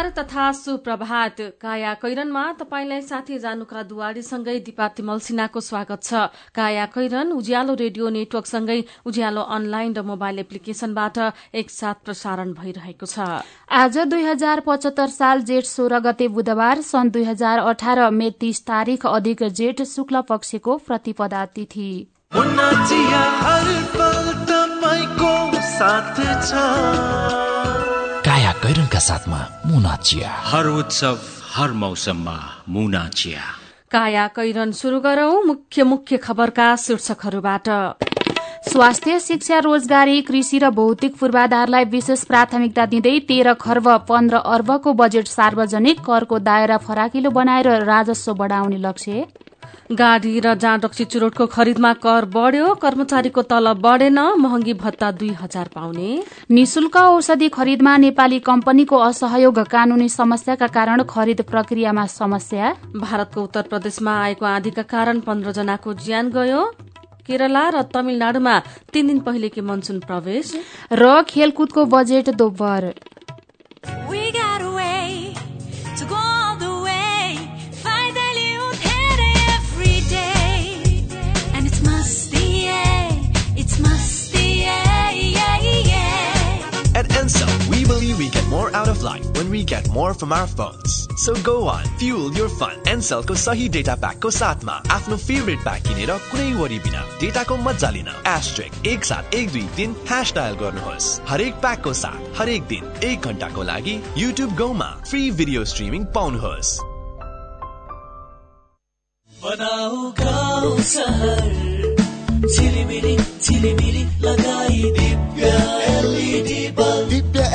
नमस्कार तथा सुप्रभात। काया कैरनमा तपाईंलाई साथी जानुका दुवारीसँगै दिपा तिमल सिन्हाको स्वागत छ। काया कैरन उज्यालो रेडियो नेटवर्कसँगै उज्यालो अनलाइन र मोबाइल एप्लिकेशनबाट एकसाथ प्रसारण भइरहेको छ। आज दुई हजार पचहत्तर साल जेठ सोह्र गते बुधबार सन् दुई हजार अठार मे तीस तारीक अधिक जेठ शुक्ल पक्षको प्रतिपदा तिथि काया कैरनका साथमा मुना चिया। हर उत्सव हर मौसममा मुना चिया। काया कैरन शुरू गरौं मुख्य मुख्य खबरका शीर्षकहरूबाट। स्वास्थ्य शिक्षा रोजगारी कृषि र भौतिक पूर्वाधारलाई विशेष प्राथमिकता दिँदै तेह्र खर्ब पन्ध्र अर्बको बजेट सार्वजनिक करको दायरा फराकिलो बनाएर राजस्व बढाउने लक्ष्य। गाडी र जाँड रक्सी चुरोटको खरिदमा कर बढ्यो कर्मचारीको तलब बढेन महँगी भत्ता दुई हजार पाउने। निशुल्क औषधि खरिदमा नेपाली कम्पनीको असहयोग कानूनी समस्याका कारण खरिद प्रक्रियामा समस्या। भारतको उत्तर प्रदेशमा आएको आँधीका कारण पन्ध्र जनाको ज्यान गयो। केरला र तमिलनाडुमा तीन दिन पहिलेकी मनसुन प्रवेश। र खेलकुदको बजेट दोब्बर। We get more from our phones. So go on, fuel your fun. Ansel को सही डेटा प्याकको साथमा आफ्नो फेभरेट प्याक किनेर कुनै वरि बिना डेटाको मजा लिन एस्ट्रिक एक सात एक दुई तिन ह्यास डायल गर्नुहोस् हरेक प्याकको साथ हरेक दिन एक घन्टाको लागि युट्युब गाउँमा फ्री भिडियो स्ट्रिमिङ पाउनुहोस् बनाऊ गाउँ सहर झिलिमिली झिलिमिली लगाई दिव्य एलइडी बल्ब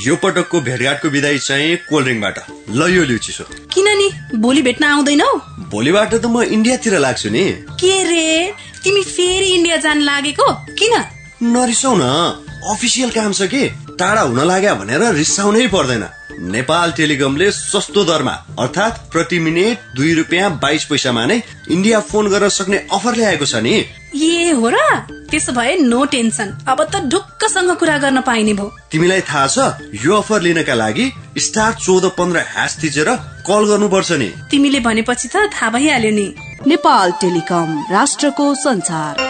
यो पटकको भेटघाटको विदाई चाहिँ कोल्ड ड्रिङ्कबाट। ल यो लिउ चिसो किन नि? भोलि भेट्न आउँदैनौ? भोलिबाट त म इन्डियातिर लाग्छु नि। के रे? तिमी फेरि इन्डिया जान लागेको? किन? नरिसाउ न अफिसियल काम छ कि? टाढा हुन लाग्यो भनेर रिसाउनै पर्दैन। नेपाल टेलिकमले सस्तो दरमा अर्थात् प्रति मिनट दुई रुपियाँ बाइस पैसामा नै इन्डिया फोन गर्न सक्ने अफर ल्याएको छ नि। ए हो र? त्यसो भए नो टेन्सन अब त ढुक्कसँग कुरा गर्न पाइने भयो। तिमीलाई थाहा छ यो अफर लिनका लागि स्टार चौध पन्ध्र ह्यास थिचेर कल गर्नुपर्छ नि। तिमीले भनेपछि त थाहा भइहाल्यो नि। नेपाल टेलिकम राष्ट्रको संचार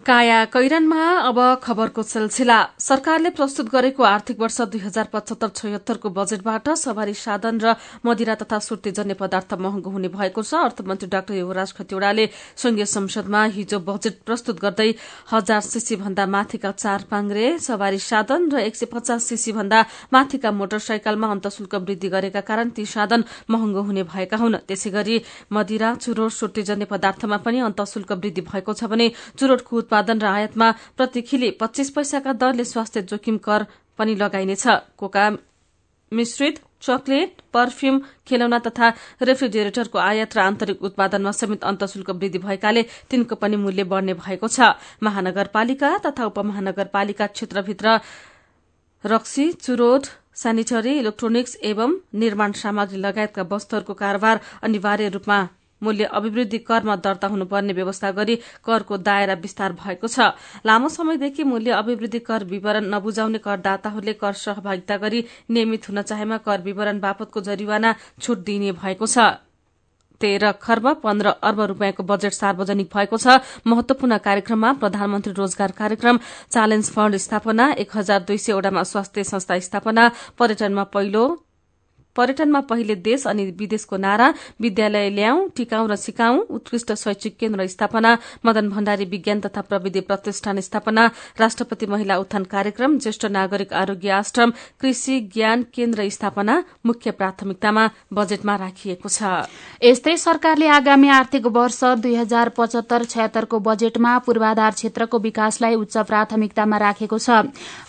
काया कैरनमा अब खबरको सिलसिला। सरकारले प्रस्तुत गरेको आर्थिक वर्ष दुई हजार पचहत्तर छयत्तरको बजेटबाट सवारी साधन र मदिरा तथा सुर्तीजन्य पदार्थ महँगो हुने भएको छ। अर्थमन्त्री डाक्टर युवराज खतिवड़ाले संघीय संसदमा हिजो बजेट प्रस्तुत गर्दै हजार सीसी भन्दा माथिका चार पाङ्रे सवारी साधन र एक सय पचास सीसी भन्दा माथिका मोटरसाइकलमा अन्तशुल्क वृद्धि गरेका कारण ती साधन महँगो हुने भएका हुन्। त्यसै गरी मदिरा चुरोट सुर्तीजन्य पदार्थमा पनि अन्तशुल्क वृद्धि भएको छ भने चुरोटको उत्पादन र आयातमा प्रतिखिले पच्चीस पैसाका दरले स्वास्थ्य जोखिम कर पनि लगाइनेछ। कोका मिश्रित चकलेट पर्फ्यूम खेलौना तथा रेफ्रिजरेटरको आयात र आन्तरिक उत्पादनमा समेत अन्तशुल्क वृद्धि भएकाले तिनको पनि मूल्य बढ़ने भएको छ। महानगरपालिका तथा उपमहानगरपालिका क्षेत्रभित्र रक्सी चुरोट सेनिटरी इलेक्ट्रोनिक्स एवं निर्माण सामग्री लगायतका वस्तुहरूको कारोबार अनिवार्य रूपमा मूल्य अभिवृद्धि करमा दर्ता हुनुपर्ने व्यवस्था गरी करको दायरा विस्तार भएको छ। लामो समयदेखि मूल्य अभिवृद्धि कर विवरण नबुझाउने करदाताहरूले कर सहभागिता गरी नियमित हुन चाहेमा कर विवरण बापतको जरिवाना छूट दिइने भएको छ। तेह्र खर्ब पन्ध्र अर्ब रूपियाँको बजेट सार्वजनिक भएको छ। महत्वपूर्ण कार्यक्रममा प्रधानमन्त्री रोजगार कार्यक्रम च्यालेन्ज फण्ड स्थापना एक हजार दुई सय वडामा स्वास्थ्य संस्था स्थापना पर्यटनमा पहिलो पर्यटनमा पहिले देश अनि विदेशको नारा विद्यालय ल्याऊ टिकाऊ र सिकाऊ उत्कृष्ट शैक्षिक केन्द्र स्थापना मदन भण्डारी विज्ञान तथा प्रविधि प्रतिष्ठान स्थापना राष्ट्रपति महिला उत्थान कार्यक्रम ज्येष्ठ नागरिक आरोग्य आश्रम कृषि ज्ञान केन्द्र स्थापना मुख्य प्राथमिकतामा बजेटमा राखिएको छ। यस्तै सरकारले आगामी आर्थिक वर्ष दुई हजार पचहत्तर छयत्तरको बजेटमा पूर्वाधार क्षेत्रको विकासलाई उच्च प्राथमिकतामा राखेको छ।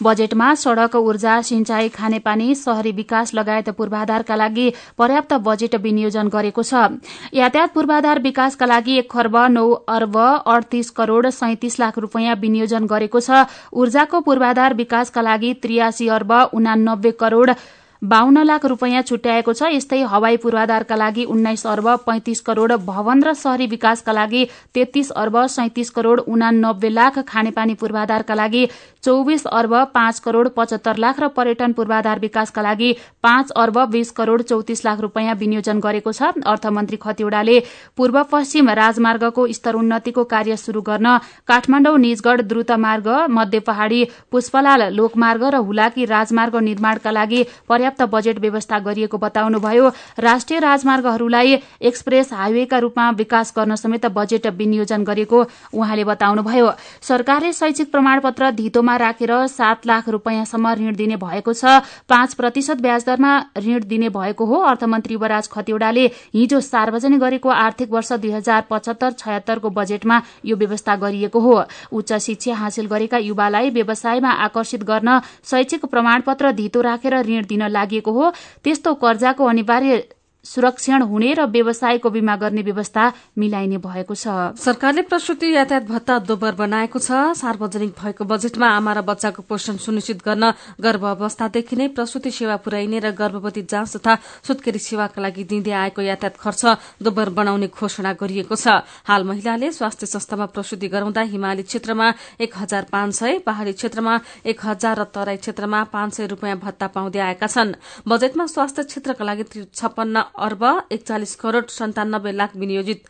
बजेटमा सड़क ऊर्जा सिंचाई खानेपानी शहरी विकास लगायत पूर्वाधार पूर्वाधारका लागि पर्याप्त बजेट विनियोजन गरेको छ। यातायात पूर्वाधार विकासका लागि एक खर्ब नौ अर्ब अडतिस करोड़ सैतिस लाख रूपियाँ विनियोजन गरेको छ। ऊर्जाको पूर्वाधार विकासका लागि त्रियासी अर्ब उनानब्बे करोड़ बाहन्न लाख रूपियाँ छुट्याएको छ। यस्तै हवाई पूर्वाधारका लागि उन्नाइस अर्ब पैंतिस करोड़ भवन र शहरी विकासका लागि तेत्तीस अर्ब सैतिस करोड़ उनानब्बे लाख खानेपानी पूर्वाधारका लागि चौविस अर्ब पाँच करोड़ पचहत्तर लाख र पर्यटन पूर्वाधार विकासका लागि पाँच अर्ब बीस करोड़ चौतिस लाख रूपियाँ विनियोजन गरेको छ। अर्थमन्त्री खतिवड़ाले पूर्व पश्चिम राजमार्गको स्तरोन्नतिको कार्य शुरू गर्न काठमाडौँ निजगढ़ द्रुत मार्ग मध्य पहाड़ी पुष्पलाल लोकमार्ग र हुलाकी राजमार्ग निर्माणका लागि पर्याप्त बजेट व्यवस्था गरिएको बताउनुभयो। राष्ट्रिय राजमार्गहरूलाई एक्सप्रेस हाइवेका रूपमा विकास गर्न समेत बजेट विनियोजन गरेको उहाँले बताउनुभयो। सरकारले शैक्षिक प्रमाणपत्र धितोमा राखेर सात लाख रूपियाँसम्म ऋण दिने भएको छ। पाँच प्रतिशत ब्याजदरमा ऋण दिने भएको हो। अर्थमन्त्री युवराज खतिवड़ाले हिजो सार्वजनिक गरेको आर्थिक वर्ष दुई हजार पचहत्तर छयत्तरको बजेटमा यो व्यवस्था गरिएको हो। उच्च शिक्षा हासिल गरेका युवालाई व्यवसायमा आकर्षित गर्न शैक्षिक प्रमाणपत्र धितो राखेर ऋण दिन लागि हो। त्यस्तो कर्जाको अनिवार्य सुरक्षण हुने र व्यवसायको बीमा गर्ने व्यवस्था मिलाइने भएको छ। सरकारले प्रसूति यातायात भत्ता दोब्बर बनाएको छ। सार्वजनिक भएको बजेटमा आमा र बच्चाको पोषण सुनिश्चित गर्न गर्भ अवस्थादेखि नै प्रसूति सेवा पुर्याइने र गर्भवती जाँच तथा सुत्केरी सेवाका लागि दिँदै आएको यातायात खर्च दोब्बर बनाउने घोषणा गरिएको छ। हाल महिलाले स्वास्थ्य संस्थामा प्रसूति गराउँदा हिमाली क्षेत्रमा एक हजार पाँच सय पहाड़ी क्षेत्रमा एक हजार र तराई क्षेत्रमा पाँच सय रूपियाँ भत्ता पाउँदै आएका छन्। बजेटमा स्वास्थ्य क्षेत्रका लागि छप्पन्न अर्ब एकचालिस करोड़ सन्तानब्बे लाख विनियोजित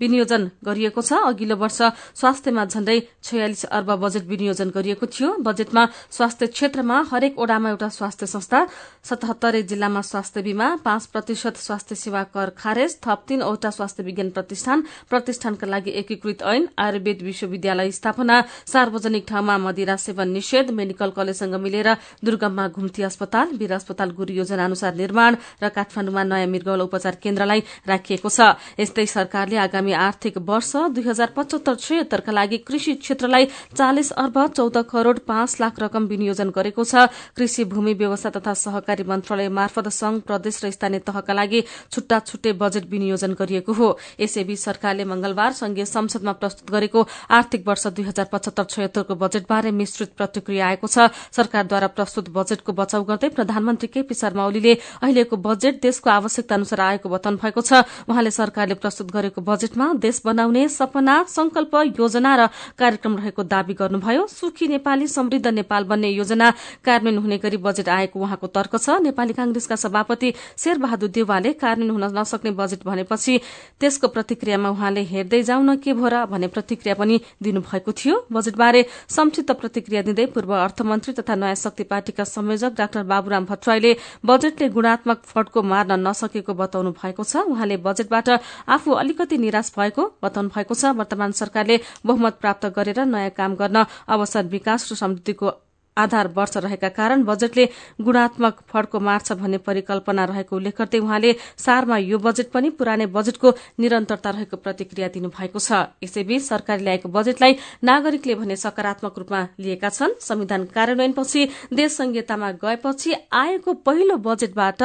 विनियोजन गरिएको छ। अघिल्लो वर्ष स्वास्थ्यमा झण्डै छयालिस अर्ब बजेट विनियोजन गरिएको थियो। बजेटमा स्वास्थ्य क्षेत्रमा हरेक ओडामा एउटा स्वास्थ्य संस्था सतहत्तरै जिल्लामा स्वास्थ्य बीमा पाँच प्रतिशत स्वास्थ्य सेवा कर खारेज थप तीनवटा स्वास्थ्य विज्ञान प्रतिष्ठान प्रतिष्ठानका लागि एकीकृत ऐन आयुर्वेद विश्वविद्यालय स्थापना सार्वजनिक ठाउँमा मदिरा सेवन निषेध मेडिकल कलेजसँग मिलेर दुर्गममा घुम्ती अस्पताल वीर अस्पताल गुरू योजना अनुसार निर्माण र काठमाण्डुमा नयाँ मृगौल उपचार केन्द्रलाई राखिएको छ। यस्तै सरकारले आगामी आगामी आर्थिक वर्ष दुई हजार पचहत्तर छयत्तरका लागि कृषि क्षेत्रलाई चालिस अर्ब चौध करोड़ पाँच लाख रकम विनियोजन गरेको छ। कृषि भूमि व्यवस्था तथा सहकारी मन्त्रालय मार्फत संघ प्रदेश र स्थानीय तहका लागि छुट्टा छुट्टै बजेट विनियोजन गरिएको हो। यसैबीच सरकारले मंगलबार संघीय संसदमा प्रस्तुत गरेको आर्थिक वर्ष दुई हजार पचहत्तर छयत्तरको बजेटबारे मिश्रित प्रतिक्रिया आएको छ। सरकारद्वारा प्रस्तुत बजेटको बचाउ गर्दै प्रधानमन्त्री केपी शर्मा ओलीले अहिलेको बजेट देशको आवश्यकता अनुसार आएको बताउनु भएको छ। उहाँले सरकारले प्रस्तुत गरेको बजेट बजेटमा देश बनाउने सपना संकल्प योजना र कार्यक्रम रहेको दावी गर्नुभयो। सुखी नेपाली समृद्ध नेपाल बन्ने योजना कार्यान्वयन हुने गरी बजेट आएको उहाँको तर्क छ। नेपाली कांग्रेसका सभापति शेरबहादुर देवालले कार्यान्वयन हुन नसक्ने बजेट भनेपछि त्यसको प्रतिक्रियामा उहाँले हेर्दै जाउँ न के भो र भन्ने प्रतिक्रिया पनि दिनुभएको थियो। बजेटबारे संक्षिप्त प्रतिक्रिया दिँदै पूर्व अर्थमन्त्री तथा नयाँ शक्ति पार्टीका संयोजक डाक्टर बाबुराम भट्टराईले बजेटले गुणात्मक फड्को मार्न नसकेको बताउनु भएको छ। उहाँले बजेटबाट आफू अलिकति निराश विकास भएको बताउनु भएको छ। वर्तमान सरकारले बहुमत प्राप्त गरेर नयाँ काम गर्न अवसर विकास र समृद्धिको आधार वर्ष रहेका कारण बजेटले गुणात्मक फड्को मार्छ भन्ने परिकल्पना रहेको उल्लेख गर्दै उहाँले सारमा यो बजेट पनि पुरानै बजेटको निरन्तरता रहेको प्रतिक्रिया दिनुभएको छ। यसैबीच सरकारले ल्याएको बजेटलाई नागरिकले भने सकारात्मक रूपमा लिएका छन्। संविधान कार्यान्वयनपछि देश संहितामा गएपछि आएको पहिलो बजेटबाट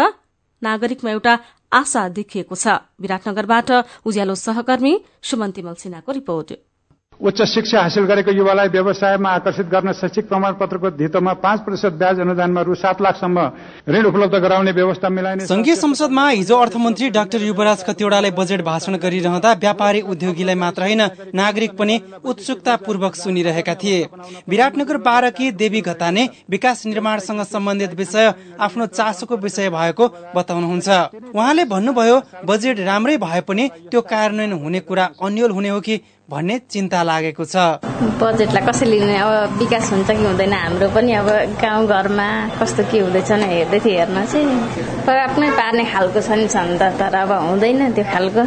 नागरिकमा एउटा आशा देखिएको छ। विराटनगरबाट उज्यालो सहकर्मी सुमन्ती मल्सिनाको रिपोर्ट। उच्च शिक्षा हासिल गरेको युवालाई व्यवसायमा आकर्षित गर्न शैक्षिक प्रमाणपत्रको धितोमा पाँच प्रतिशत ब्याज अनुदानमा रु सात लाखसम्म ऋण उपलब्ध गराउने व्यवस्था मिलाइने संघीय संसदमा हिजो अर्थमन्त्री डाक्टर युवराज खतिवड़ाले बजेट भाषण गरिरहँदा व्यापारी उद्योगीलाई मात्र होइन नागरिक पनि उत्सुकता पूर्वक सुनिरहेका थिए। विराटनगर बाह्रकी देवी घताने विकास निर्माणसँग सम्बन्धित विषय आफ्नो चासोको विषय भएको बताउनुहुन्छ। उहाँले भन्नुभयो बजेट राम्रै भए पनि त्यो कार्यान्वयन हुने कुरा अन्यल हुने हो कि भन्ने चिन्ता लागेको छ। बजेटलाई कसरी लिने अब विकास हुन्छ कि हुँदैन। हाम्रो पनि अब गाउँघरमा कस्तो के हुँदैछ हेर्दै थियो हेर्न चाहिँ। प्रभाव नै पार्ने खालको छ नि छन् तर अब हुँदैन त्यो खालको।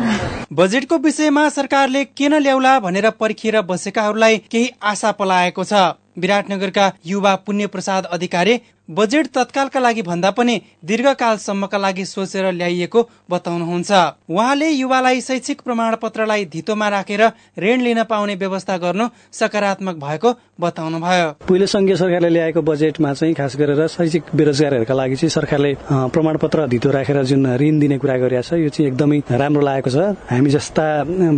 बजेटको विषयमा सरकारले किन ल्याउला भनेर पर्खिएर बसेकाहरूलाई केही आशा पलाएको छ। विराटनगरका युवा पुण्य प्रसाद अधिकारी बजेट तत्कालका लागि भन्दा पनि दीर्घकालसम्मका लागि सोचेर ल्याइएको बताउनुहुन्छ। उहाँले युवालाई शैक्षिक प्रमाणपत्रलाई धितोमा राखेर ऋण लिन पाउने व्यवस्था गर्नु सकारात्मक भएको बताउनुभयो। पहिले संघीय सरकारले ल्याएको बजेटमा चाहिँ खास गरेर शैक्षिक बेरोजगारहरूका लागि चाहिँ सरकारले प्रमाणपत्र धितो राखेर जुन ऋण दिने कुरा गरिरहेको छ यो चाहिँ एकदमै राम्रो लागेको छ। हामी जस्ता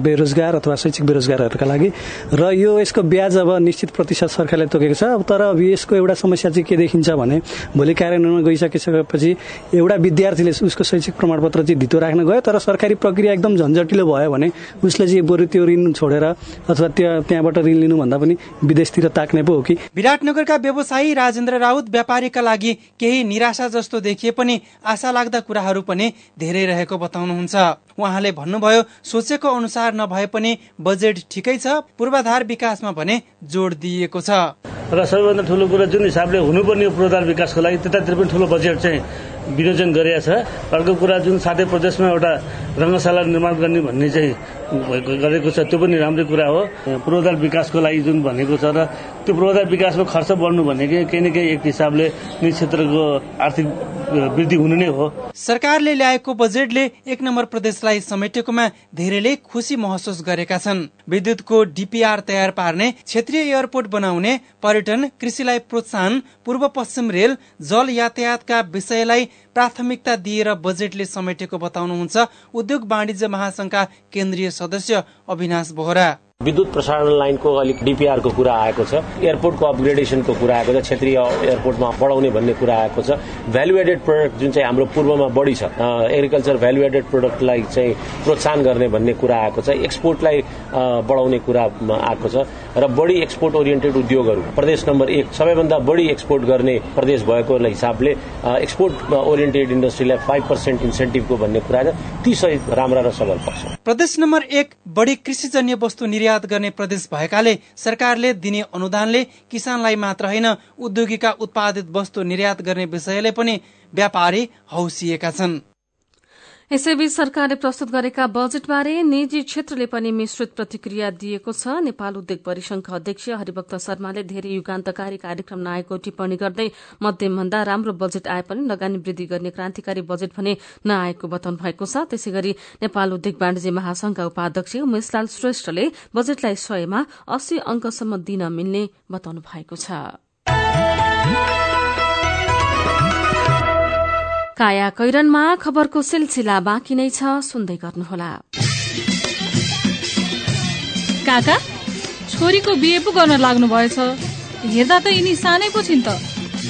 बेरोजगार अथवा शैक्षिक बेरोजगारहरूका लागि र यो यसको ब्याज अब निश्चित प्रतिशत सरकारले तोकेको छ। तर यसको एउटा समस्या चाहिँ के देखिन्छ भने भोलि कार्यान्वयनमा गइसकिसकेपछि एउटा विद्यार्थीले उसको शैक्षिक प्रमाणपत्र चाहिँ धितो राख्न गयो तर सरकारी प्रक्रिया एकदम झन्झटिलो भयो भने उसले चाहिँ बरु त्यो ऋण छोडेर अथवा त्यो त्यहाँबाट ऋण लिनु भन्दा पनि विदेशतिर ताक्ने पो हो कि। विराटनगरका व्यवसायी राजेन्द्र राउत व्यापारीका लागि केही निराशा जस्तो देखिए पनि आशा लाग्दा कुराहरू पनि धेरै रहेको बताउनुहुन्छ। उहाँले भन्नुभयो सोचेको अनुसार नभए पनि बजेट ठिकै छ पूर्वाधार विकासमा भने जोड दिइएको छ। र सबैभन्दा ठुलो कुरा जुन हिसाबले हुनुपर्ने पूर्वाधार विकासको लागि त्यतातिर पनि ठुलो बजेट चाहिँ विनियोजन गरिएको छ। अर्को कुरा जुन साथै प्रदेशमा एउटा रङ्गशाला निर्माण गर्ने भन्ने चाहिँ गरेको छ। त्यो पनि राम्रै कुरा हो। पूर्वाधार विकासको लागि जुन भनेको छ र त्यो पूर्वाधार विकासमा खर्च बढ्नु भनेको केही न केही एक हिसाबले निज क्षेत्रको आर्थिक वृद्धि हुनु नै हो। सरकारले ल्याएको बजेटले एक नम्बर प्रदेशलाई समेटेकोमा धेरैले खुसी महसुस गरेका छन्। विद्युतको डिपिआर तयार पार्ने क्षेत्रीय एयरपोर्ट बनाउने पर्यटन कृषिलाई प्रोत्साहन पूर्व पश्चिम रेल जल यातायातका विषयलाई प्राथमिकता दिएर बजेटले समेटेको बताउनुहुन्छ उद्योग वाणिज्य महासंघका केन्द्रीय सदस्य अविनाश बोहरा। विद्युत प्रसारण लाइनको अलिक डिपिआरको कुरा आएको छ एयरपोर्टको अपग्रेडेसनको कुरा आएको छ क्षेत्रीय एयरपोर्टमा बढाउने भन्ने कुरा आएको छ। भ्यालु एडेड प्रोडक्ट जुन चाहिँ हाम्रो पूर्वमा बढी छ एग्रिकल्चर भ्यालु एडेड प्रोडक्टलाई चाहिँ प्रोत्साहन गर्ने भन्ने कुरा आएको छ एक्सपोर्टलाई बढाउने कुरा आएको छ र बढी एक्सपोर्ट ओरिएन्टेड उद्योगहरू प्रदेश नम्बर एक सबैभन्दा बढी एक्सपोर्ट गर्ने प्रदेश भएको हिसाबले एक्सपोर्ट ओरिएन्टेड इन्डस्ट्रीलाई फाइभ पर्सेन्ट इन्सेन्टिभको भन्ने कुरा छ ती सहित राम्रा र सबल पक्ष प्रदेश नम्बर एक बढी कृषिजन्य वस्तु निर्यात गर्ने प्रदेश भएकाले सरकारले दिने अनुदानले किसानलाई मात्र होइन उद्योगीका उत्पादित वस्तु निर्यात गर्ने विषयले पनि व्यापारी हौसिएका छन्। यसैबीच सरकारले प्रस्तुत गरेका बजेटबारे निजी क्षेत्रले पनि मिश्रित प्रतिक्रिया दिएको छ। नेपाल उद्योग परिसंघका अध्यक्ष हरिभक्त शर्माले धेरै युगान्तकारी कार्यक्रम नआएको टिप्पणी गर्दै मध्यमभन्दा राम्रो बजेट आए पनि लगानी वृद्धि गर्ने क्रान्तिकारी बजेट भने नआएको बताउनु भएको छ। त्यसै गरी नेपाल उद्योग वाणिज्य महासंघका उपाध्यक्ष उमेशलाल श्रेष्ठले बजेटलाई सयमा अस्सी अंकसम्म दिन मिल्ने बताउनु भएको छ। काया कैरनमा खबरको सिलसिला बाँकी नै छ सुन्दै गर्नुहोला। काका छोरीको बिहे पो गर्न लाग्नु भएछ हेर्दा त यिनी सानै पो छिन् त।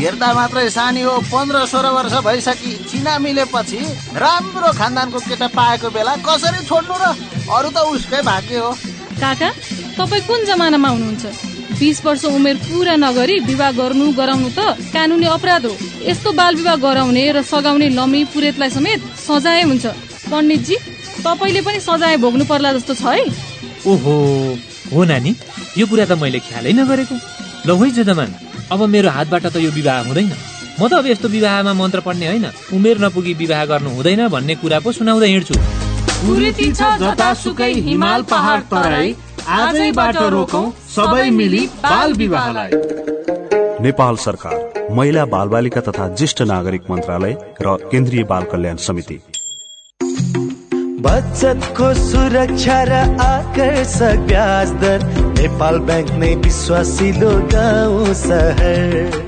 हेर्दा मात्रै सानी हो पन्ध्र सोह्र वर्ष भइसकि चिना मिलेपछि राम्रो खानदानको केटा पाएको बेला कसरी छोड्नु र अरू त उसकै भाग्य हो। काका तपाईँ कुन जमानामा हुनुहुन्छ? बिस वर्ष उमेर पुरा नगरी विवाह गर्नु गराउनु त कानुनी अपराध हो। यस्तो बाल विवाह गराउने र सघाउने लमी पुरेतलाई समेत सजाय हुन्छ। पण्डितजी तपाईँले पनि सजाय भोग्नु पर्ला जस्तो छ है। ओहो हो नानी यो कुरा त मैले ख्यालै नगरेको। ल है जजमान अब मेरो हातबाट त यो विवाह हुँदैन। म त अब यस्तो विवाहमा मन्त्र पढ्ने होइन। उमेर नपुगी विवाह गर्नु हुँदैन भन्ने कुरा पो सुनाउँदै हिँड्छु। हिमाल पहाड तराई। आजैबाट रोकौं सबै मिली बाल विवाहलाई। नेपाल सरकार महिला बाल बालिका तथा ज्येष्ठ नागरिक मन्त्रालय र केन्द्रीय बाल कल्याण समिति। बचतको सुरक्षा र आकर्षक ब्याज दर नेपाल ब्याङ्क नै विश्वासिलो गाउँ सहर।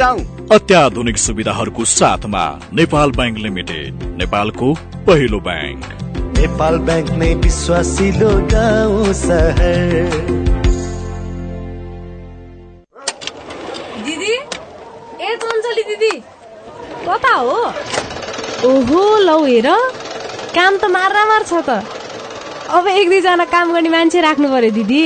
जाउँ अत्याधुनिक सुविधाहरूको साथमा नेपाल ब्याङ्क लिमिटेड नेपालको पहिलो ब्याङ्क। नेपाल ब्याङ्क नै विश्वासिलो गाउँ सहर दिदी ए चञ्चली दिदी कता हो? ओहो लौ हेर काम त मार छ त। अब एक दुईजना काम गर्ने मान्छे राख्नु पर्यो दिदी।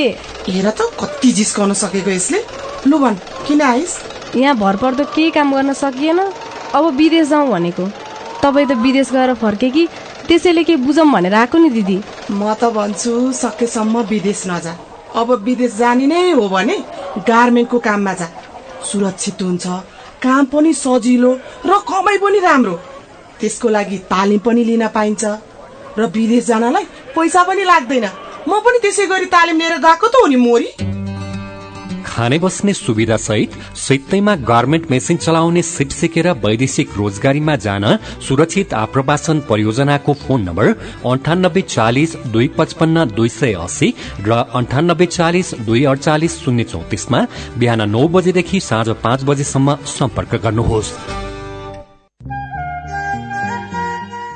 हेर त कति जिस्काउन सकेको यसले। लु भन किन आइस? यहाँ भरपर्दो केही काम गर्न सकिएन। अब विदेश जाउँ भनेको। तपाईँ त विदेश गएर फर्के कि? त्यसैले के बुझौँ भनेर आएको नि दिदी। म त भन्छु सकेसम्म विदेश नजा। अब विदेश जाने नै हो भने गार्मेन्टको काममा जा। सुरक्षित हुन्छ काम पनि सजिलो र कमाइ पनि राम्रो। त्यसको लागि तालिम पनि लिन पाइन्छ। र विदेश जानलाई पैसा पनि लाग्दैन। म पनि त्यसै गरी तालिम लिएर गएको त हो नि मोरी। खाने बस्ने सुविधा सहित सित्तैमा गार्मेन्ट मेसिन चलाउने सिप सिकेर वैदेशिक रोजगारीमा जान सुरक्षित आप्रवासन परियोजनाको फोन नम्बर अन्ठानब्बे चालिस दुई पचपन्न दुई सय अस्सी र अन्ठानब्बे चालिस दुई अडचालिस शून्य चौतिसमा बिहान नौ बजेदेखि साँझ पाँच बजेसम्म सम्पर्क गर्नुहोस्।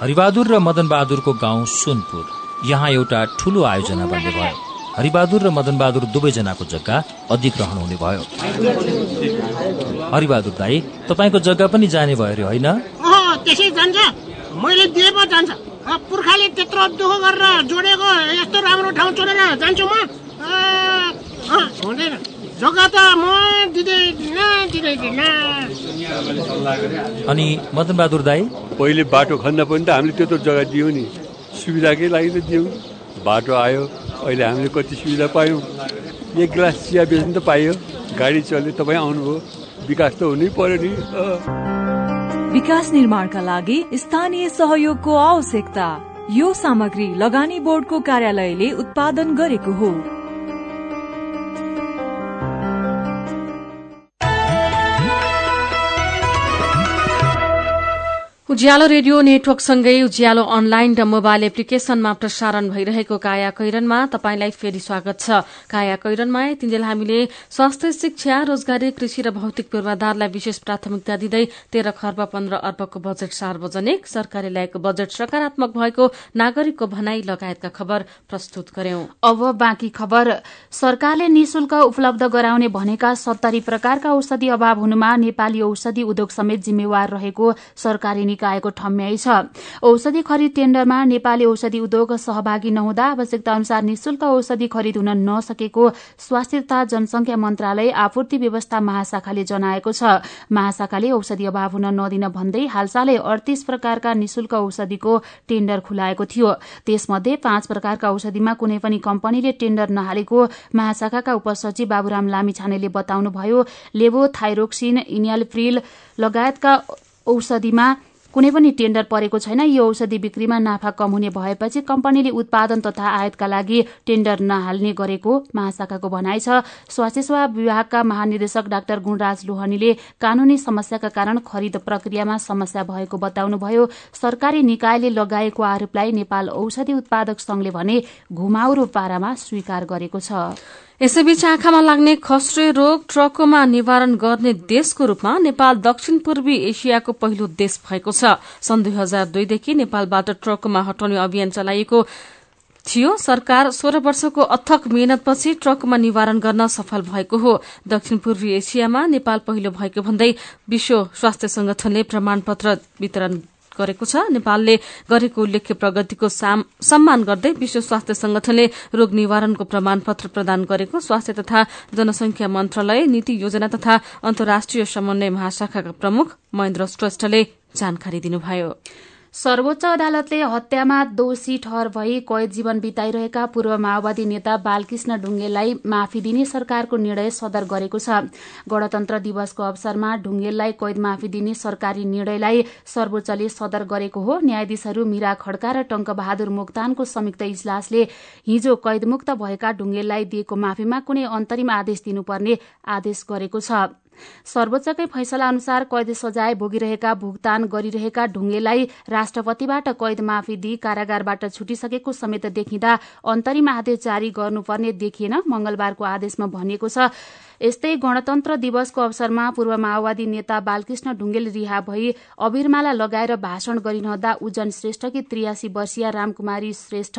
हरिबहादुर र मदन बहादुरको गाउँ सोनपुर। यहाँ एउटा ठुलो आयोजना बन्ने भयो। हरिबहादुर र मदन बहादुर दुवैजनाको जग्गा अधिग्रहण हुने भयो। हरिबहादुर दाई तपाईँको जग्गा पनि जाने भयो अरे होइन? पुर्खाले त्यत्रो दुःख गरेर जोडेको यस्तो राम्रो ठाउँ छोडेर जान्छु म। हुँदैन। जग्गा त म अनि मदन बहादुर दाई? पहिले बाटो खन्न पनि त हामीले त्यत्रो जग्गा दियौँ नि। सुविधाकै लागि त दियौँ। बाटो आयो अहिले हामीले कति सुविधा पायौँ। एक गिलास चिया बेच्नु त पाइयो। गाडी चल्यो तपाईँ आउनुभयो। विकास त हुनै पर्यो नि। विकास निर्माणका लागि स्थानीय सहयोगको आवश्यकता। यो सामग्री लगानी बोर्डको कार्यालयले उत्पादन गरेको हो। उज्यालो रेडियो नेटवर्कसँगै उज्यालो अनलाइन र मोबाइल एप्लिकेशनमा प्रसारण भइरहेको काया कैरनमा तपाईंलाई फेरि स्वागत छ। काया कैरनमा तिनजेल हामीले स्वास्थ्य शिक्षा रोजगारी कृषि र भौतिक पूर्वाधारलाई विशेष प्राथमिकता दिँदै तेह्र खर्ब पन्ध्र अर्बको बजेट सार्वजनिक सरकारले ल्याएको बजेट सकारात्मक भएको नागरिकको भनाई लगायतका खबर प्रस्तुत गर्यौं। अब बाँकी खबर। सरकारले निशुल्क उपलब्ध गराउने भनेका सत्तरी प्रकारका औषधि अभाव हुनुमा नेपाली औषधि उद्योग समेत जिम्मेवार रहेको सरकारी निकायको ठम्याइ छ। औषधि खरिद टेण्डरमा नेपाली औषधि उद्योग सहभागी नहुँदा आवश्यकता अनुसार निशुल्क औषधि खरिद हुन नसकेको स्वास्थ्य तथा जनसंख्या मन्त्रालय आपूर्ति व्यवस्था महाशाखाले जनाएको छ। महाशाखाले औषधि अभाव हुन नदिन भन्दै हालसालै अडतीस प्रकारका निशुल्क औषधिको टेण्डर खुलाएको थियो। त्यसमध्ये पाँच प्रकारका औषधिमा कुनै पनि कम्पनीले टेण्डर नहालेको महाशाखाका उपसचिव बाबुराम लामिछानेले बताउनुभयो। लेभो थाइरोक्सिन इनियालप्रिल लगायतका औषधिमा कुनै पनि टेण्डर परेको छैन। यो औषधि बिक्रीमा नाफा कम हुने भएपछि कम्पनीले उत्पादन तथा आयातका लागि टेण्डर नहाल्ने गरेको महाशाखाको भनाइ छ। स्वास्थ्य सेवा विभागका महानिदेशक डाक्टर गुणराज लोहनीले कानूनी समस्याका कारण खरिद प्रक्रियामा समस्या भएको बताउनुभयो। सरकारी निकायले लगाएको आरोपलाई नेपाल औषधि उत्पादक संघले भने घुमाउरो पारामा स्वीकार गरेको छ। यसैबीच आँखामा लाग्ने खस्रे रोग ट्रकोमा निवारण गर्ने देशको रूपमा नेपाल दक्षिण पूर्वी एसियाको पहिलो देश भएको छ। सन् दुई हजार दुईदेखि नेपालबाट ट्रकोमा हटाउने अभियान चलाइएको थियो। सरकार सोह्र वर्षको अथक मेहनतपछि ट्रकमा निवारण गर्न सफल भएको हो। दक्षिण पूर्वी एसियामा नेपाल पहिलो भएको भन्दै विश्व स्वास्थ्य संगठनले प्रमाणपत्र वितरण गरेको छ। नेपालले गरेको उल्लेख्य प्रगतिको सम्मान गर्दै विश्व स्वास्थ्य संगठनले रोग निवारणको प्रमाणपत्र प्रदान गरेको। स्वास्थ्य तथा जनसंख्या मन्त्रालय नीति योजना तथा अन्तर्राष्ट्रिय समन्वय महाशाखाका प्रमुख महेन्द्र श्रेष्ठले जानकारी दिनुभयो। सर्वोच्च अदालतले हत्यामा दोषी ठहर भई कैद जीवन बिताइरहेका पूर्व माओवादी नेता बालकृष्ण ढुङ्गेललाई माफी दिने सरकारको निर्णय सदर गरेको छ। गणतन्त्र दिवसको अवसरमा ढुङ्गेललाई कैद माफी दिने सरकारी निर्णयलाई सर्वोच्चले सदर गरेको हो। न्यायाधीशहरू मीरा खड्का र टंकबहादुर मोक्तानको संयुक्त इजलासले हिजो कैदमुक्त भएका ढुङ्गेललाई दिएको माफीमा कुनै अन्तरिम आदेश दिनुपर्ने आदेश गरेको छ। सर्वोच्चकै फैसला अनुसार कैद सजाय भोगिरहेका भुक्तान गरिरहेका ढुङ्गेलाई राष्ट्रपतिबाट कैद माफी दिई कारागारबाट छुटिसकेको समेत देखिँदा अन्तरिम आदेश जारी गर्नुपर्ने देखिएन मंगलबारको आदेशमा भनिएको छ। यस्तै गणतन्त्र दिवसको अवसरमा पूर्व माओवादी नेता बालकृष्ण ढुङ्गेल रिहा भई अबिरमाला लगाएर भाषण गरिरहँदा उज्जन श्रेष्ठकी त्रियासी वर्षीय रामकुमारी श्रेष्ठ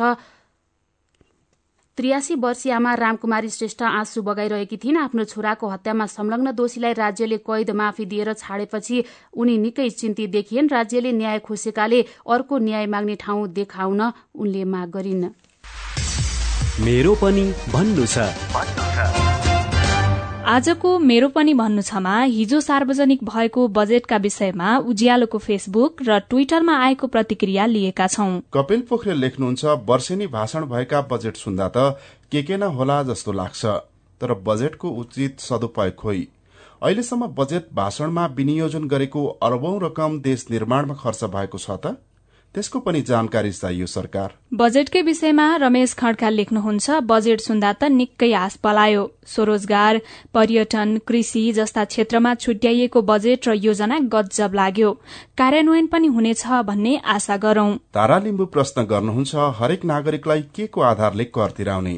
त्रियासी वर्षीयमा रामकुमारी श्रेष्ठ आँसु बगाइरहेकी थिइन्। आफ्नो छोराको हत्यामा संलग्न दोषीलाई राज्यले कैद माफी दिएर छाडेपछि उनी निकै चिन्तित देखिएन्। राज्यले न्याय खोसेकाले अर्को न्याय माग्ने ठाउँ देखाउन उनले माग गरिन्। मेरो पनि भन्नु छ। आजको मेरो पनि भन्नु छमा हिजो सार्वजनिक भएको बजेटका विषयमा उज्यालोको फेसबुक र ट्विटरमा आएको प्रतिक्रिया लिएका छौं। कपिल पोखरेल लेख्नुहुन्छ वर्षेनी भाषण भएका बजेट सुन्दा त के के न होला जस्तो लाग्छ तर बजेटको उचित सदुपयोग खोइ। अहिलेसम्म बजेट भाषणमा विनियोजन गरेको अरबौं रकम देश निर्माणमा खर्च भएको छ त? त्यसको पनि जानकारी चाहियो सरकार। बजेटकै विषयमा रमेश खड्का लेख्नुहुन्छ बजेट सुन्दा त निकै आस पलायो। स्वरोजगार पर्यटन कृषि जस्ता क्षेत्रमा छुट्याइएको बजेट र योजना गजब लाग्यो। कार्यान्वयन पनि हुनेछ भन्ने आशा गरौं। तारा लिम्बू प्रश्न गर्नुहुन्छ हरेक नागरिकलाई के को आधारले कर तिराउने?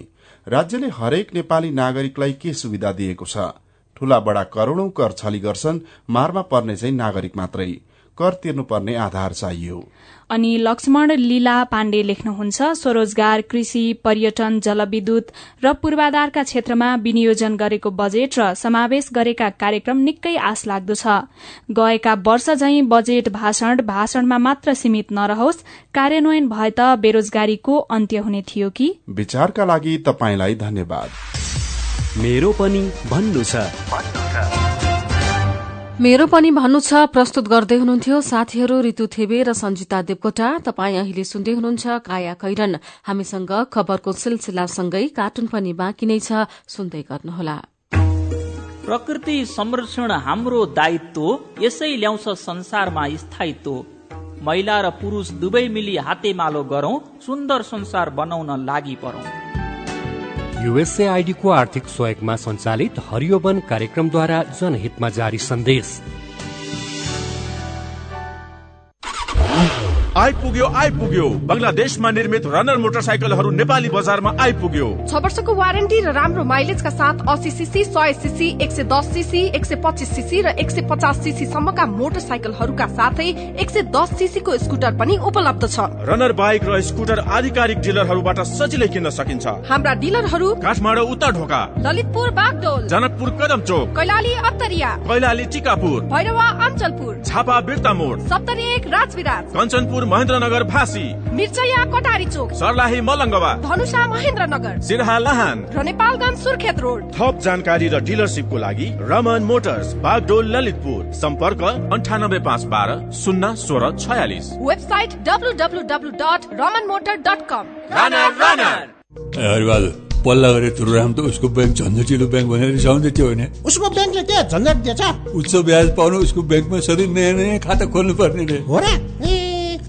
राज्यले हरेक नेपाली नागरिकलाई के सुविधा दिएको छ? ठूला बडा करोड़ौं कर छली गर्छन् मारमा पर्ने चाहिँ नागरिक मात्रै। कर तिर्नुपर्ने आधार चाहियो। अनि लक्ष्मण लीला पाण्डे लेख्नुहुन्छ स्वरोजगार कृषि पर्यटन जलविद्युत र पूर्वाधारका क्षेत्रमा विनियोजन गरेको बजेट र समावेश गरेका कार्यक्रम निकै आश लाग्दो छ गएका वर्ष झै बजेट भाषण भाषणमा मात्र सीमित नरहोस् कार्यान्वयन भए त बेरोजगारीको अन्त्य हुने थियो कि? विचारका लागि तपाईँलाई धन्यवाद। मेरो पनि भन्नु छ। मेरो पनि भन्नु छ प्रस्तुत गर्दै हुनुहुन्थ्यो साथीहरू ऋतु थेबे र सञ्जिता देवकोटा। तपाईँ अहिले सुन्दै हुनुहुन्छ काया कैरन। हामीसँग खबरको सिलसिलासँगै कार्टुन पनि बाँकी नै छ सुन्दै गर्नुहोला। प्रकृति संरक्षण हाम्रो दायित्व यसै ल्याउँछ संसारमा स्थायित्व। महिला र पुरुष दुवै मिली हातेमालो गरौं सुन्दर संसार बनाउन लागि परौं। युएसएआईडीको आर्थिक सहयोगमा सञ्चालित हरियो वन कार्यक्रमद्वारा जनहितमा जारी सन्देश। आइपुग्यो आइपुग्यो। बङ्गलादेशमा निर्मित रनर मोटरसाइकलहरू नेपाली बजारमा आइपुग्यो। छ वर्षको वारेन्टी र राम्रो माइलेजका साथ अस्सी सिसी सय सिसी एक सय दस सिसी एक सय पच्चिस सिसी र एक सय पचास सिसी सम्मका मोटरसाइकलहरूका साथै एक सय दस सिसीको स्कुटर पनि उपलब्ध छ। रनर बाइक र स्कुटर आधिकारिक डिलरहरूबाट सजिलै किन्न सकिन्छ। हाम्रा डिलरहरू काठमाडौँ उत्तर ढोका। ललितपुर बागडोल। जनकपुर कदम चोक। कैलाली अत्तरिया कैलाली टिकापुर। भैरवा अञ्चलपुर। झापा बिर्ता मोड सप्तरी एक राजविराज। कञ्चनपुर महेन्द्रनगर भासी मिर्चया कटारी चोक। सर्लाही मलङ्गवा। धनुषा महेन्द्रनगर। सिरहा लहान। र नेपालगञ्ज सुर्खेत रोड। थप जानकारी र डिलरसिपको लागि रमन मोटर्स बागडोल ललितपुर। सम्पर्क अन्ठानब्बे पाँच बाह्र शून्य सोह्र छयालिस। Website W W W dot Raman motor dot com. पल्ला गरेर तुरुराम त उसको ब्याङ्क झन्झटिलो ब्याङ्क भनेर रिसाउँदै थियो भने उसको ब्याङ्कले के झन्झट दिएछ। उच्च ब्याज पाउनु उसको ब्याङ्कमा सधैँ नयाँ नयाँ खाता खोल्नु पर्ने रे। हो र?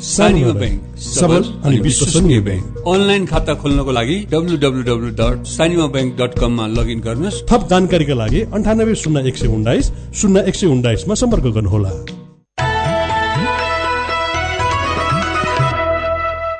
सानिमा ब्याङ्क सबल अनि विश्वसनीय ब्याङ्क अनलाइन खाता खोल्नको लागि W W W dot Sanima bank dot कममा लगइन गर्नुहोस्। थप जानकारीका लागि अन्ठानब्बे शून्य एक सय उन्नाइस शून्य एक सय उन्नाइसमा सम्पर्क गर्नुहोला।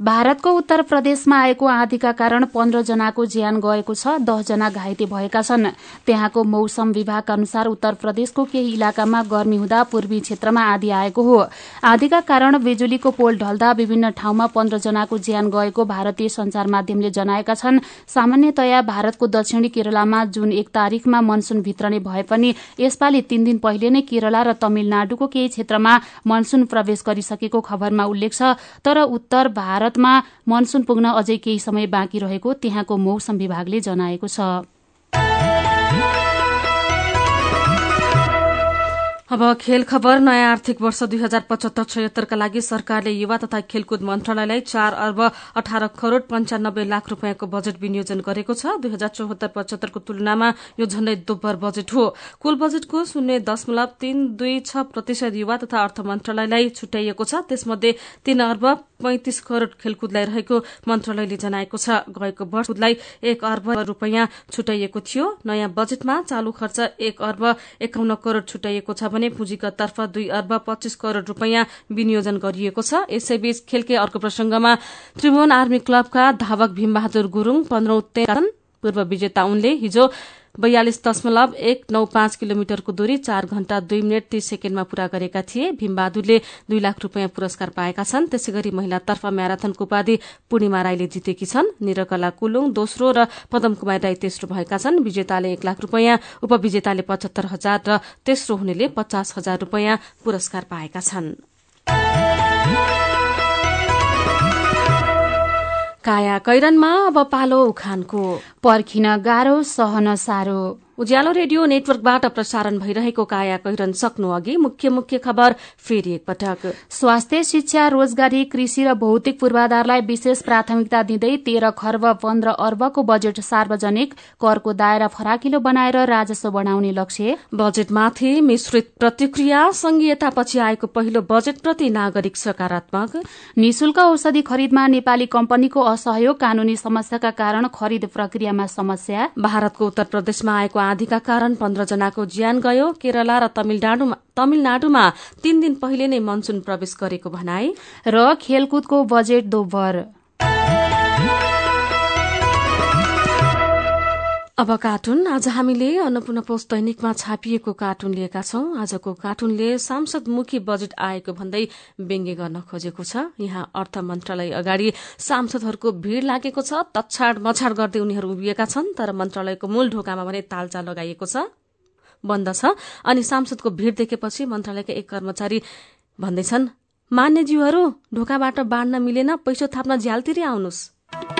भारतको उत्तर प्रदेशमा आएको आँधीका कारण पन्ध्र जनाको ज्यान गएको छ दसजना घाइते भएका छन्। त्यहाँको मौसम विभागका अनुसार उत्तर प्रदेशको केही इलाकामा गर्मी हुँदा पूर्वी क्षेत्रमा आँधी आएको हो। आँधीका कारण बिजुलीको पोल ढल्दा विभिन्न ठाउँमा पन्ध्र जनाको ज्यान गएको भारतीय संचार माध्यमले जनाएका छन्। सामान्यतया भारतको दक्षिणी केरलामा जुन एक तारीकमा मनसून भित्रने भए पनि यसपालि तीन दिन पहिले नै केरला र तमिलनाडुको केही क्षेत्रमा मनसून प्रवेश गरिसकेको खबरमा उल्लेख छ। तर उत्तर भारत भारतमा मनसून पुग्न अझै केही समय बाँकी रहेको त्यहाँको मौसम विभागले जनाएको छ। अब खेल खबर नयाँ आर्थिक वर्ष दुई हजार पचहत्तर छयत्तरका लागि सरकारले युवा तथा खेलकुद मन्त्रालयलाई चार अर्ब अठार करोड़ पञ्चानब्बे लाख रूपियाँको बजेट विनियोजन गरेको छ। दुई हजार चौहत्तर पचहत्तरको तुलनामा यो झण्डै दोब्बर बजेट हो। कुल बजेटको शून्य दशमलव तीन दुई छ प्रतिशत युवा तथा अर्थ मन्त्रालयलाई छुट्याइएको छ। त्यसमध्ये तीन अर्ब पैंतिस करोड़ खेलकुदलाई रहेको मन्त्रालयले जनाएको छ। गएको वर्षलाई एक अर्ब रूपियाँ छुट्याइएको थियो। नयाँ बजेटमा चालू खर्च एक अर्ब एकाउन्न करोड़ छुट्याइएको छ पुँजीगत तर्फ दुई अर्ब पच्चीस करोड़ रूपियाँ विनियोजन गरिएको छ। यसैबीच खेलकै अर्को प्रसंगमा त्रिभुवन आर्मी क्लबका धावक भीमबहादुर गुरूङ पन्ध्रौं पूर्व विजेता उनले हिजो बयालिस दशमलव एक नौ पाँच किलोमिटरको दूरी चार घण्टा दुई मिनट तीस सेकेण्डमा पूरा गरेका थिए। भीमबहादुरले दुई लाख रूपियाँ पुरस्कार पाएका छन्। त्यसै गरी महिलातर्फ म्याराथनको उपाधि पूर्णिमा राईले जितेकी छन्। निरकला कुलुङ दोस्रो र पदम कुमार राई तेस्रो भएका छन्। विजेताले एक लाख रूपियाँ उपविजेताले पचहत्तर हजार र तेस्रो हुनेले पचास हजार रूपियाँ पुरस्कार पाएका छन्। काया कैरनमा अब पालो उखानको। पर्खिन गाह्रो सहन साह्रो। उज्यालो रेडियो नेटवर्कबाट प्रसारण भइरहेको काया कैरन सक्नु अघि मुख्य मुख्य खबर फेरि एकपटक स्वास्थ्य शिक्षा रोजगारी कृषि र भौतिक पूर्वाधारलाई विशेष प्राथमिकता दिँदै तेह्र खर्ब पन्ध्र अर्बको बजेट सार्वजनिक करको दायरा फराकिलो बनाएर राजस्व बढ़ाउने लक्ष्य। बजेटमाथि मिश्रित प्रतिक्रिया संघीयतापछि आएको पहिलो बजेटप्रति नागरिक सकारात्मक। निशुल्क औषधि खरिदमा नेपाली कम्पनीको असहयोग कानूनी समस्याका कारण खरिद प्रक्रियामा समस्या। भारतको उत्तर प्रदेशमा आएको आँधीका कारण पन्ध्र जनाको ज्यान गयो। केरला र तमिलनाडुमा तीन दिन पहिले नै मनसून प्रवेश गरेको भनाई र खेलकुदको बजेट दोब्बर। अब कार्टुन आज हामीले अन्नपूर्ण पोस्ट दैनिकमा छापिएको कार्टुन लिएका छौं। आजको कार्टुनले सांसदमुखी बजेट आएको भन्दै व्यङ्ग्य गर्न खोजेको छ। यहाँ अर्थ मन्त्रालय अगाडि सांसदहरूको भीड़ लागेको छ तछाड मछाड गर्दै उनीहरू उभिएका छन् तर मन्त्रालयको मूल ढोकामा भने तालचा लगाइएको छ। बन्द छ। अनि सांसदको भीड़ देखेपछि मन्त्रालयका एक कर्मचारी भन्दैछन् मान्यज्यूहरू ढोकाबाट बाँड्न मिलेन पैसो थाप्न झ्यालतिरै आउनुहोस्